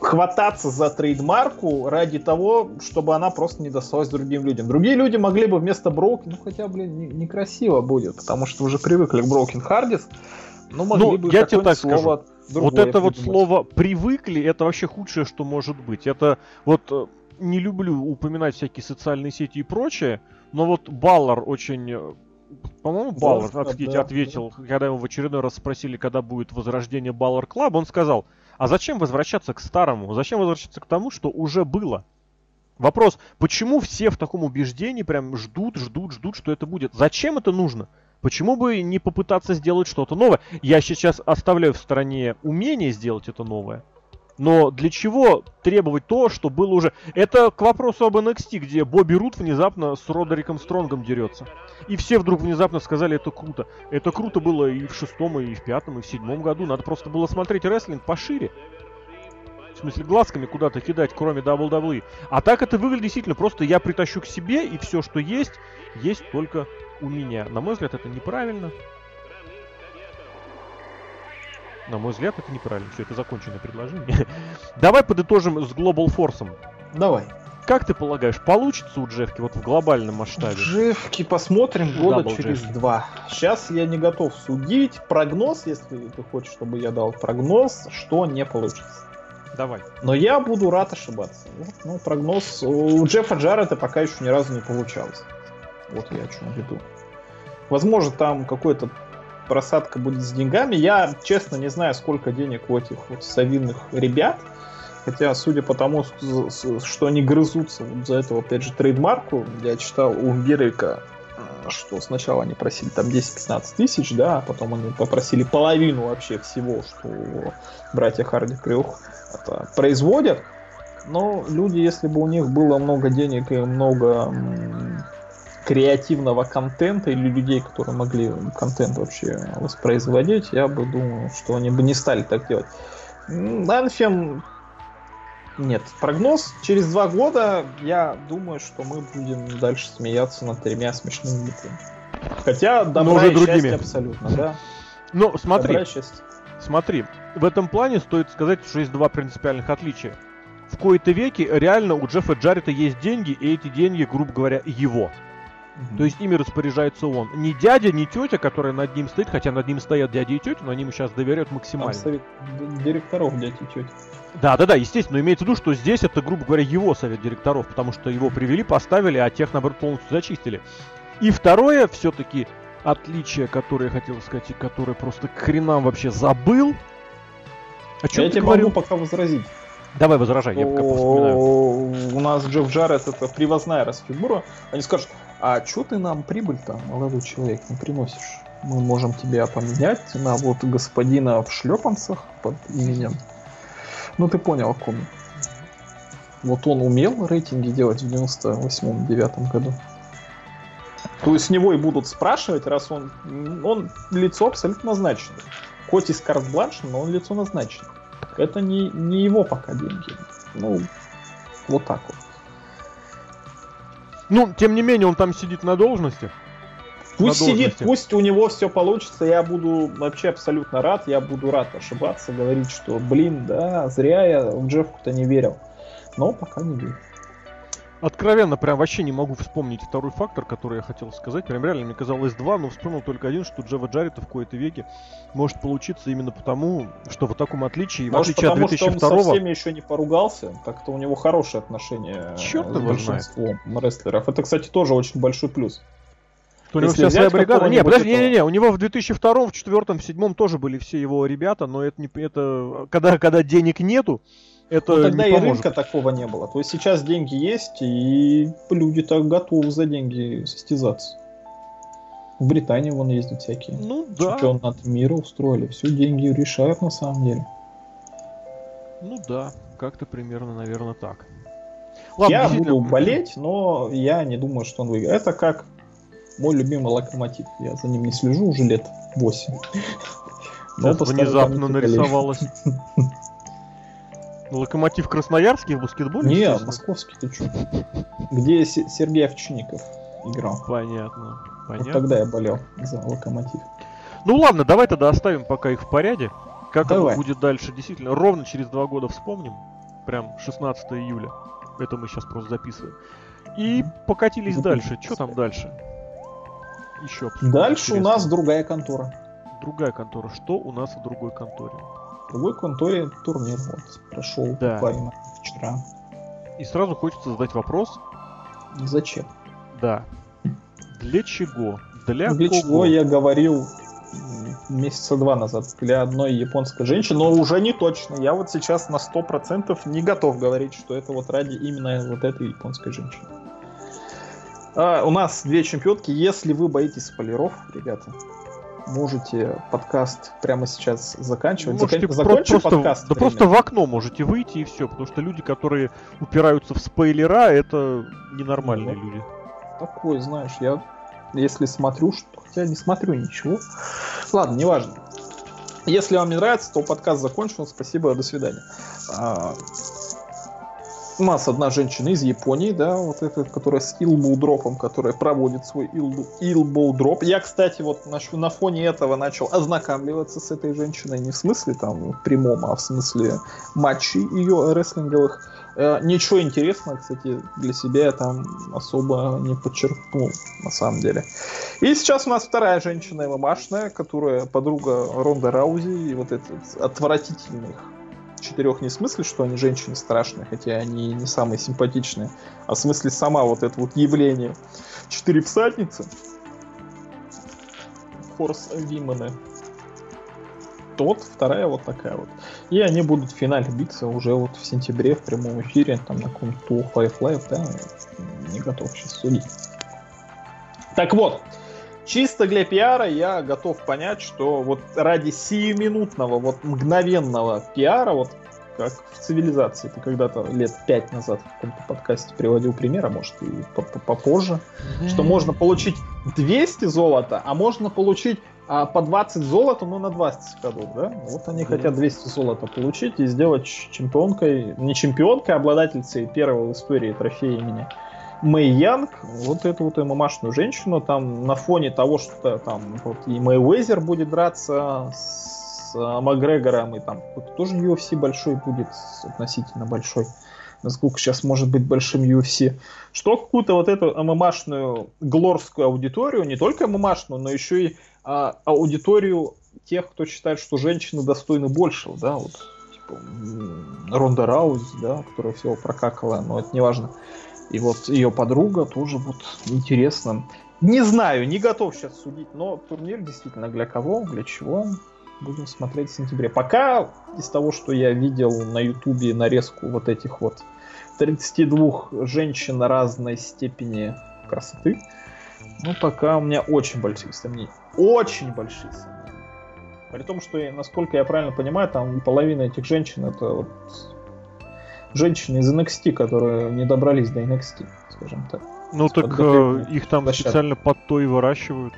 хвататься за трейдмарку ради того, чтобы она просто не досталась другим людям. Другие люди могли бы вместо Броукен, ну хотя, блин, некрасиво будет, потому что уже привыкли к Броукен Хардис, ну могли ну, бы я тебе так слово скажу. Вот это вот слово «привыкли» это вообще худшее, что может быть. Это вот э, не люблю упоминать всякие социальные сети и прочее, но вот Балор очень э, по-моему, Балор ответил, да, ответил да. когда его в очередной раз спросили, когда будет возрождение Balor Club, он сказал, а зачем возвращаться к старому? Зачем возвращаться к тому, что уже было? Вопрос, почему все в таком убеждении прям ждут, ждут, ждут, что это будет? Зачем это нужно? Почему бы не попытаться сделать что-то новое? Я сейчас оставляю в стороне умение сделать это новое. Но для чего требовать то, что было уже... Это к вопросу об NXT, где Бобби Рут внезапно с Родериком Стронгом дерется. И все вдруг внезапно сказали, это круто. Это круто было и в шестом, и в пятом, и в седьмом году. Надо просто было смотреть рестлинг пошире. В смысле, глазками куда-то кидать, кроме WWE. А так это выглядит действительно просто я притащу к себе, и все, что есть, есть только у меня. На мой взгляд, это неправильно. На мой взгляд, это неправильно. Все, это законченное предложение. Давай подытожим с Global Force. Давай. как ты полагаешь, получится у GFW вот в глобальном масштабе? GFW посмотрим года Дабл через GFW. два. Сейчас я не готов судить. Прогноз, если ты хочешь, чтобы я дал прогноз, что не получится. Давай. Но я буду рад ошибаться. Ну, прогноз у Джеффа Джаррета пока еще ни разу не получалось. Вот я о чем веду. Возможно, там какой-то просадка будет с деньгами. Я, честно, не знаю, сколько денег у этих вот совинных ребят. Хотя, судя по тому, что они грызутся вот за этого, опять же, трейдмарку, я читал у Герика, э, что сначала они просили там 10-15 тысяч, да, а потом они попросили половину вообще всего, что братья Харди Крюх производят. Но люди, если бы у них было много денег и много креативного контента или людей, которые могли контент вообще воспроизводить, я бы думал, что они бы не стали так делать. Анфем нет, прогноз через два года, я думаю, что мы будем дальше смеяться над тремя смешными битвами. Хотя добра Но уже и другими. счастье абсолютно, да. Ну, смотри, смотри, в этом плане стоит сказать, что есть два принципиальных отличия. В кои-то веке реально у Джеффа Джаррета есть деньги, и эти деньги, грубо говоря, его. То есть ими распоряжается он. Не дядя, не тетя, которая над ним стоит, хотя над ним стоят дядя и тетя, но они ему сейчас доверяют максимально. Там совет директоров дядя и тетя. Да, да, да, естественно, но имеется в виду, что здесь это, грубо говоря, его совет директоров, потому что его привели, поставили, а тех, наоборот, полностью зачистили. И второе, все-таки, отличие, которое я хотел сказать, и которое просто к хренам вообще забыл. О чем я тебе говорил? могу пока возразить. Давай возражай, я пока вспоминаю. У нас Джефф Джаред это привозная раз фигура. Они скажут, а что ты нам прибыль-то, молодой человек, не приносишь? Мы можем тебя поменять на вот господина в шлепанцах под именем. Ну ты понял, о ком. Вот он умел рейтинги делать в 98-9 году. То есть с него и будут спрашивать, раз он, он лицо абсолютно назначено. Хоть и с карт-бланш, но он лицо назначено. Это не, не его пока деньги. Ну, вот так вот. Ну, тем не менее, он там сидит на должности. Пусть на сидит, пусть у него все получится, я буду вообще абсолютно рад, я буду рад ошибаться, говорить, что, блин, да, зря я в Джеффу-то не верил. Но пока не верю. Откровенно, прям вообще не могу вспомнить второй фактор, который я хотел сказать. Прям реально мне казалось два, но вспомнил только один, что Джева Джаррита в кои-то веке может получиться именно потому, что в таком отличии, может, в отличие потому, от 2002 что он со всеми еще не поругался, так-то у него хорошие отношения Черт с большинством знает. рестлеров. Это, кстати, тоже очень большой плюс. Что у него вся своя бригада. Не, подожди, не, не, не, у него в 2002, в 2004, в 2007 тоже были все его ребята, но это не это когда, когда денег нету, это ну, тогда и поможет. рынка такого не было. То есть сейчас деньги есть, и люди так готовы за деньги состязаться. В Британии вон ездят всякие. Ну да. Чемпионат мира устроили. Все деньги решают на самом деле. Ну да, как-то примерно, наверное, так. Ладно, я буду болеть, но я не думаю, что он выиграет. Это как мой любимый локомотив. Я за ним не слежу уже лет 8. Внезапно нарисовалось. Локомотив Красноярский в баскетболе? Не, московский, ты что? Где Сергей Овчинников играл. Понятно. Понятно. Вот тогда я болел за Локомотив. Ну ладно, давай тогда оставим пока их в порядке. Как давай. это будет дальше, действительно, ровно через два года вспомним. Прям 16 июля. Это мы сейчас просто записываем. И покатились дальше. Что там дальше? Еще. Дальше у нас другая контора. Другая контора. Что у нас в другой конторе? В другой конторе турнир вот прошел да. буквально вчера. И сразу хочется задать вопрос. Зачем? Да. Для чего? Для, Для кого? чего я говорил месяца два назад для одной японской женщины, но уже не точно. Я вот сейчас на сто процентов не готов говорить, что это вот ради именно вот этой японской женщины. А, у нас две чемпионки. Если вы боитесь спойлеров, ребята, можете подкаст прямо сейчас заканчивать. Можете Закон... Закончим просто, подкаст. Да просто в окно можете выйти и все, потому что люди, которые упираются в спойлера, это ненормальные ну, люди. Такой, знаешь, я если смотрю, что хотя не смотрю ничего. Ладно, неважно. Если вам не нравится, то подкаст закончен. Спасибо, до свидания. У нас одна женщина из Японии, да, вот эта, которая с илбоу-дропом, которая проводит свой илбоу-дроп. Я, кстати, вот на, на фоне этого начал ознакомливаться с этой женщиной, не в смысле там прямом, а в смысле матчей ее рестлинговых. Э, ничего интересного, кстати, для себя я там особо не подчеркнул, на самом деле. И сейчас у нас вторая женщина ММАшная, которая подруга Ронда Раузи, и вот этот отвратительных четырех не в смысле, что они женщины страшные, хотя они не самые симпатичные, а в смысле сама вот это вот явление. Четыре всадницы. Хорс Вимены тот, вторая вот такая вот. И они будут в финале биться уже вот в сентябре в прямом эфире, там на каком-то Five Live, да, не готов сейчас судить. Так вот, чисто для пиара я готов понять, что вот ради сиюминутного, вот мгновенного пиара, вот как в цивилизации. Ты когда-то лет пять назад в каком-то подкасте приводил пример, а может и попозже, что можно получить 200 золота, а можно получить а по 20 золота, ну, на 20 ходов, да? Вот они mm-hmm. хотят 200 золота получить и сделать чемпионкой, не чемпионкой, а обладательницей первого в истории трофея имени Мэй Янг, вот эту вот ММАшную женщину, там на фоне того, что там вот и Мэй Уэзер будет драться с а, Макгрегором, и там тоже UFC большой будет, относительно большой насколько сейчас может быть большим UFC, что какую-то вот эту ММАшную глорскую аудиторию, не только ММАшную, но еще и а, аудиторию тех, кто считает, что женщины достойны большего, да, вот, типа, Ронда Рауз, да, которая всего прокакала, но это не важно. И вот ее подруга тоже вот интересно. Не знаю, не готов сейчас судить, но турнир действительно для кого, для чего, будем смотреть в сентябре. Пока из того, что я видел на ютубе нарезку вот этих вот 32 женщин разной степени красоты, ну, пока у меня очень большие сомнения. Очень большие сомнения. При том, что, насколько я правильно понимаю, там половина этих женщин это вот женщины из NXT, которые не добрались до NXT, скажем так. Ну так э, их там площадки. специально под то и выращивают.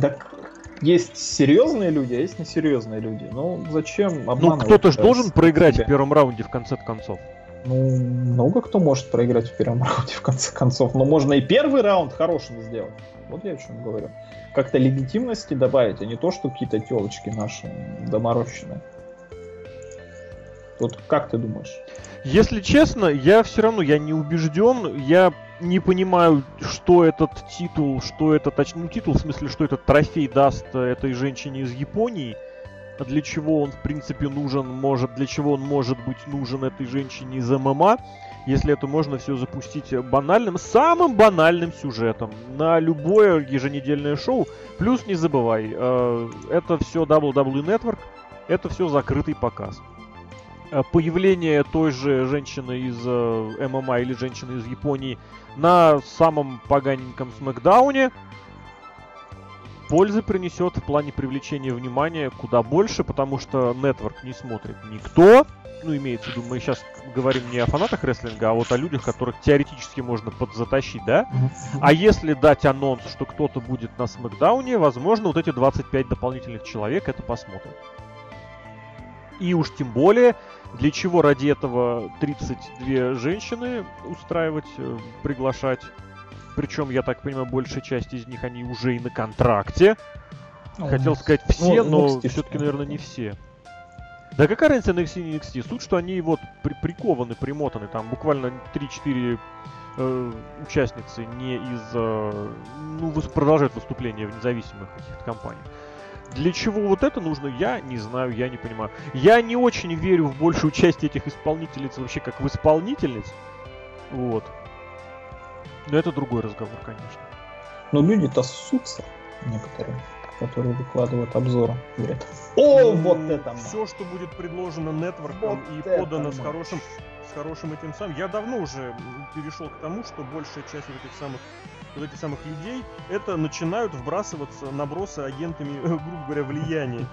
Так есть серьезные люди, а есть несерьезные люди. Ну зачем обманывать? Ну кто-то же должен проиграть себя? в первом раунде в конце концов. Ну, много кто может проиграть в первом раунде, в конце концов. Но можно и первый раунд хорошим сделать. Вот я о чем говорю. Как-то легитимности добавить, а не то, что какие-то телочки наши доморощенные. Вот как ты думаешь? Если честно, я все равно я не убежден. Я не понимаю, что этот титул, что это, точнее, ну, титул в смысле, что этот трофей даст этой женщине из Японии для чего он в принципе нужен, может, для чего он может быть нужен этой женщине из ММА, если это можно все запустить банальным, самым банальным сюжетом на любое еженедельное шоу. Плюс не забывай, э, это все WWE Network, это все закрытый показ. Э, появление той же женщины из э, ММА или женщины из Японии на самом поганеньком смакдауне – пользы принесет в плане привлечения внимания куда больше, потому что нетворк не смотрит никто. Ну, имеется в виду, мы сейчас говорим не о фанатах рестлинга, а вот о людях, которых теоретически можно подзатащить, да? А если дать анонс, что кто-то будет на Смакдауне, возможно, вот эти 25 дополнительных человек это посмотрят. И уж тем более, для чего ради этого 32 женщины устраивать, э, приглашать причем, я так понимаю, большая часть из них, они уже и на контракте. Ну, Хотел сказать все, ну, но все-таки, наверное, не все. Да какая разница NXT и NXT? Суть, что они вот при прикованы, примотаны. Там буквально 3-4 э, участницы не из... Э, ну, продолжают выступления в независимых каких-то компаниях. Для чего вот это нужно, я не знаю, я не понимаю. Я не очень верю в большую часть этих исполнительниц вообще как в исполнительниц. Вот. Но это другой разговор, конечно. Но люди-то ссутся некоторые, которые выкладывают обзоры. Говорят, о, ну, вот это! Все, что будет предложено нетворком вот и подано с хорошим, с хорошим этим самым. Я давно уже перешел к тому, что большая часть вот этих самых вот этих самых людей, это начинают вбрасываться набросы агентами, грубо говоря, влияния.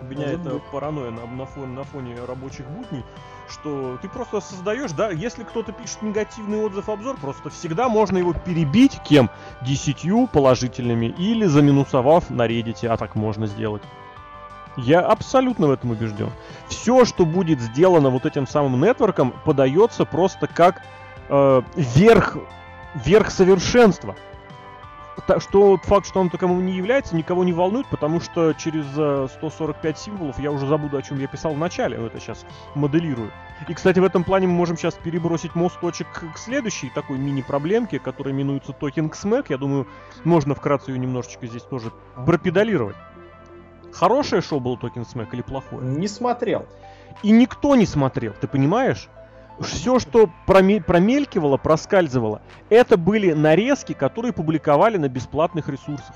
У меня это паранойя на, на, фоне, на фоне рабочих будней что ты просто создаешь, да, если кто-то пишет негативный отзыв, обзор, просто всегда можно его перебить кем? Десятью положительными или заминусовав на Reddit, а так можно сделать. Я абсолютно в этом убежден. Все, что будет сделано вот этим самым нетворком, подается просто как э, верх, верх совершенства. что факт, что он таковым не является, никого не волнует, потому что через 145 символов я уже забуду, о чем я писал в начале, это сейчас моделирую. И, кстати, в этом плане мы можем сейчас перебросить мосточек к следующей такой мини-проблемке, которая именуется Talking Smack. Я думаю, можно вкратце ее немножечко здесь тоже пропедалировать. Хорошее шоу было Talking Smack или плохое? Не смотрел. И никто не смотрел, ты понимаешь? Все, что промелькивало, проскальзывало, это были нарезки, которые публиковали на бесплатных ресурсах.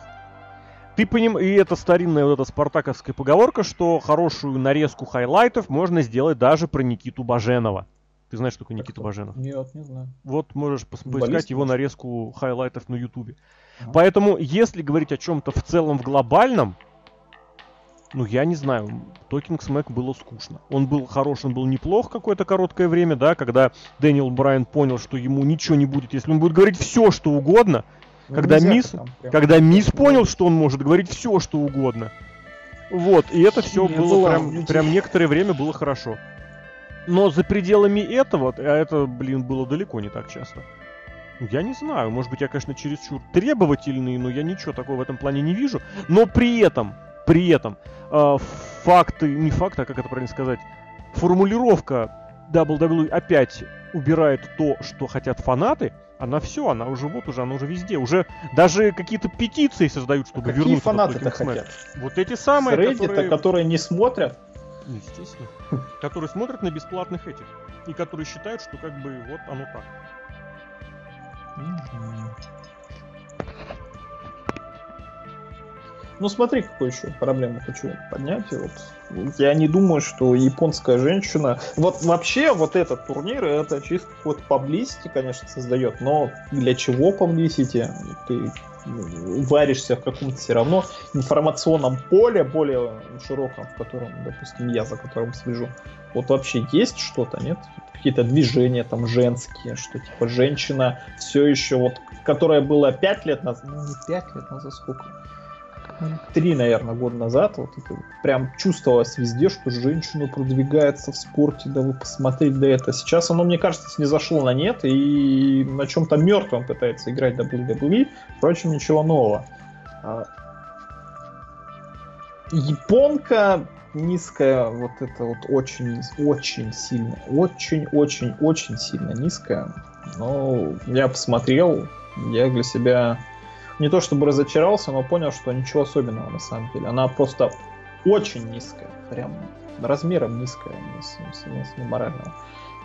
Ты поним... И это старинная вот эта спартаковская поговорка, что хорошую нарезку хайлайтов можно сделать даже про Никиту Баженова. Ты знаешь, что такое Никита Баженов? Нет, не знаю. Вот можешь поискать его нарезку хайлайтов на Ютубе. Ага. Поэтому, если говорить о чем-то в целом в глобальном, ну, я не знаю, Talking Smack было скучно. Он был хорош, он был неплох какое-то короткое время, да, когда Дэниел Брайан понял, что ему ничего не будет, если он будет говорить все, что угодно. Ну, когда Мисс, когда Мисс понял, что он может говорить все, что угодно. Вот, и это все было прям, прям некоторое время было хорошо. Но за пределами этого, а это, блин, было далеко не так часто. Я не знаю, может быть, я, конечно, чересчур требовательный, но я ничего такого в этом плане не вижу. Но при этом при этом э, факты, не факты, а как это правильно сказать, формулировка WWE опять убирает то, что хотят фанаты, она все, она уже вот уже, она уже везде. Уже даже какие-то петиции создают, чтобы а Какие вернуть фанаты-то хотят? Вот эти самые, Reddit, которые... которые не смотрят? Естественно. Которые смотрят на бесплатных этих. И которые считают, что как бы вот оно так. Ну смотри, какую еще проблему хочу поднять. Вот, я не думаю, что японская женщина... Вот вообще вот этот турнир, это чисто вот паблисити, конечно, создает, но для чего паблисити? Ты варишься в каком-то все равно информационном поле, более широком, в котором, допустим, я за которым слежу. Вот вообще есть что-то, нет? Какие-то движения там женские, что типа женщина все еще вот, которая была пять лет назад, ну не пять лет назад, сколько? Три, наверное, года назад, вот это прям чувствовалось везде, что женщина продвигается в спорте, да вы посмотрите да это. Сейчас оно, мне кажется, не зашло на нет и на чем-то мертвом пытается играть WWE, впрочем, ничего нового. А, японка низкая, вот это вот очень, очень сильно, очень, очень, очень сильно низкая. Но я посмотрел, я для себя не то чтобы разочаровался, но понял, что ничего особенного на самом деле. Она просто очень низкая, прям размером низкая, не, морального.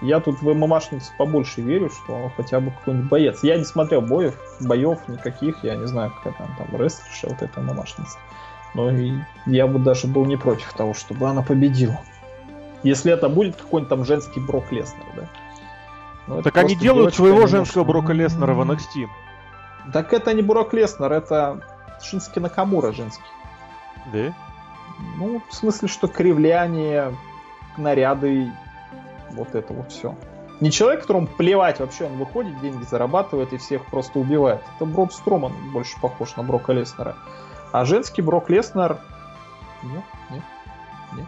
Я тут в ММАшницу побольше верю, что хотя бы какой-нибудь боец. Я не смотрел боев, боев никаких, я не знаю, какая там, там рестлерша, вот эта ММАшница. Но я бы даже был не против того, чтобы она победила. Если это будет какой-нибудь там женский Брок Леснер, да? Ну, так они делают своего женского Брока Леснера в NXT. Так это не Бурок Леснер, это Шински Накамура женский. Да? Ну, в смысле, что кривляние, наряды, вот это вот все. Не человек, которому плевать вообще, он выходит, деньги зарабатывает и всех просто убивает. Это Брод Строман больше похож на Брока Леснера. А женский Брок Леснер... Нет, нет, нет.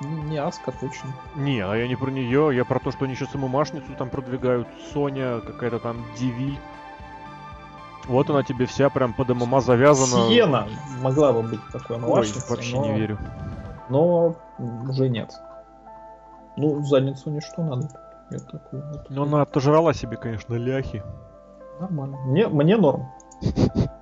Не, не Аска точно. Не, а я не про нее, я про то, что они сейчас ММАшницу там продвигают. Соня, какая-то там Дивиль. Вот она тебе вся прям под ММА завязана. Сиена могла бы быть такой младшей. вообще но... не верю. Но уже нет. Ну, задницу ничто надо. Я такой, вот. Но она отожрала себе, конечно, ляхи. Нормально. Мне, мне норм.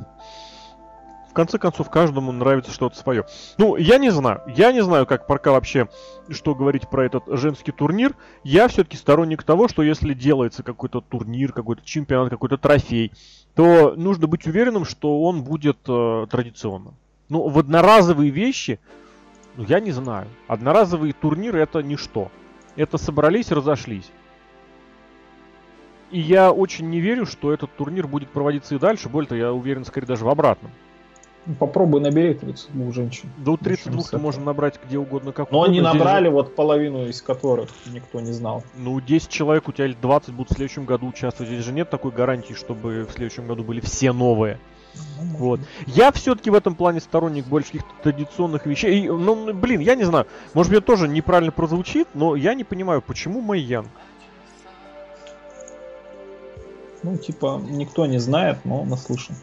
В конце концов, каждому нравится что-то свое. Ну, я не знаю. Я не знаю, как пока вообще, что говорить про этот женский турнир. Я все-таки сторонник того, что если делается какой-то турнир, какой-то чемпионат, какой-то трофей, то нужно быть уверенным, что он будет э, традиционным. Ну, в одноразовые вещи, ну, я не знаю. Одноразовые турниры это ничто. Это собрались, разошлись. И я очень не верю, что этот турнир будет проводиться и дальше. Более того, я уверен, скорее даже в обратном. Попробуй набери 32 женщин. До 32 можно набрать где угодно, как Но они набрали же... вот половину из которых никто не знал. Ну, 10 человек у тебя или 20 будут в следующем году участвовать. Здесь же нет такой гарантии, чтобы в следующем году были все новые. Ну, вот. Я все-таки в этом плане сторонник больше каких-то традиционных вещей. И, ну, блин, я не знаю. Может это тоже неправильно прозвучит, но я не понимаю, почему Майян. Ну, типа, никто не знает, но наслышан.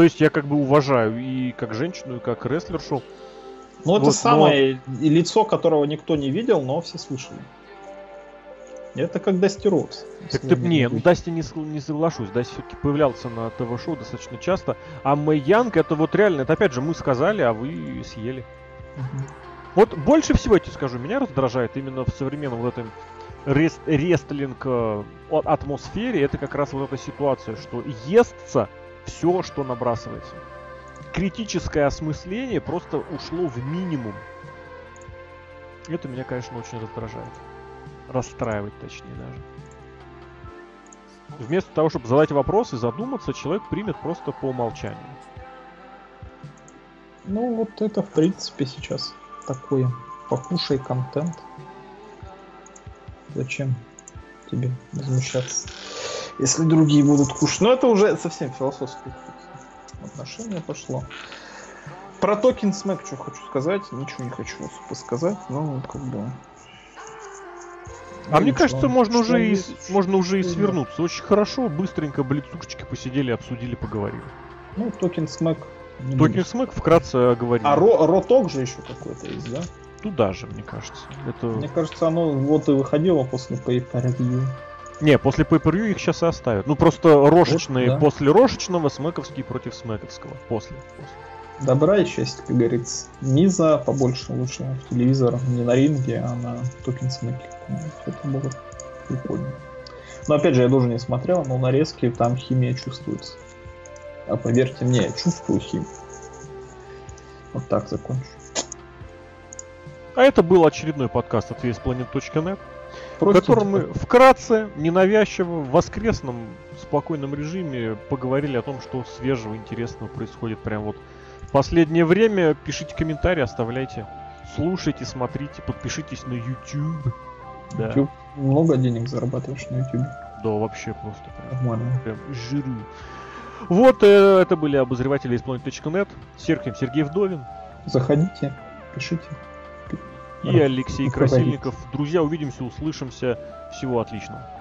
То есть я как бы уважаю и как женщину, и как рестлершу. Ну, это вот, самое но... лицо, которого никто не видел, но все слышали. Это как Дасти Роудс. Так ты, не, ну Дасти не, не соглашусь. Дасти все-таки появлялся на ТВ-шоу достаточно часто. А Мэй Янг это вот реально, это опять же мы сказали, а вы съели. Угу. Вот больше всего, я тебе скажу, меня раздражает именно в современном вот этом рест, рестлинг э, атмосфере, это как раз вот эта ситуация, что естся все, что набрасывается. Критическое осмысление просто ушло в минимум. Это меня, конечно, очень раздражает. Расстраивает, точнее, даже. Вместо того, чтобы задать вопросы, задуматься, человек примет просто по умолчанию. Ну, вот это, в принципе, сейчас такое. Покушай контент. Зачем тебе возмущаться? Если другие будут кушать. Но это уже совсем философское отношение пошло. Про токен смэк что хочу сказать. Ничего не хочу особо сказать, но как бы... А ну, мне кажется, можно уже, и, можно уже и свернуться. Очень хорошо, быстренько блицушечки посидели, обсудили, поговорили. Ну, Talking Smack. Talking Smack вкратце оговорили. А ро Raw Talk же еще какой-то есть, да? Туда же, мне кажется. Это... Мне кажется, оно вот и выходило после pay-per-view. Не, после pay-per-view их сейчас и оставят. Ну просто рошечные вот, да. после рошечного, смековский против смековского. После. после. Добра и счастья, как говорится. Миза побольше лучше в телевизор, не на ринге, а на Talking Smack е. Это было прикольно. Но опять же, я тоже не смотрел, но нарезки там химия чувствуется. А поверьте мне, я чувствую химию. Вот так закончу. А это был очередной подкаст от VSPlanet.net, в котором мы вкратце, ненавязчиво, в воскресном, спокойном режиме поговорили о том, что свежего, интересного происходит прямо вот в последнее время. Пишите комментарии, оставляйте. Слушайте, смотрите, подпишитесь на YouTube. Да. YouTube много денег зарабатываешь на YouTube. Да, вообще просто прям, Нормально. прям жиру. Вот, э, это были обозреватели из Planet.net. Сергей Вдовин. Заходите, пишите и Алексей Красильников. Друзья, увидимся, услышимся. Всего отличного.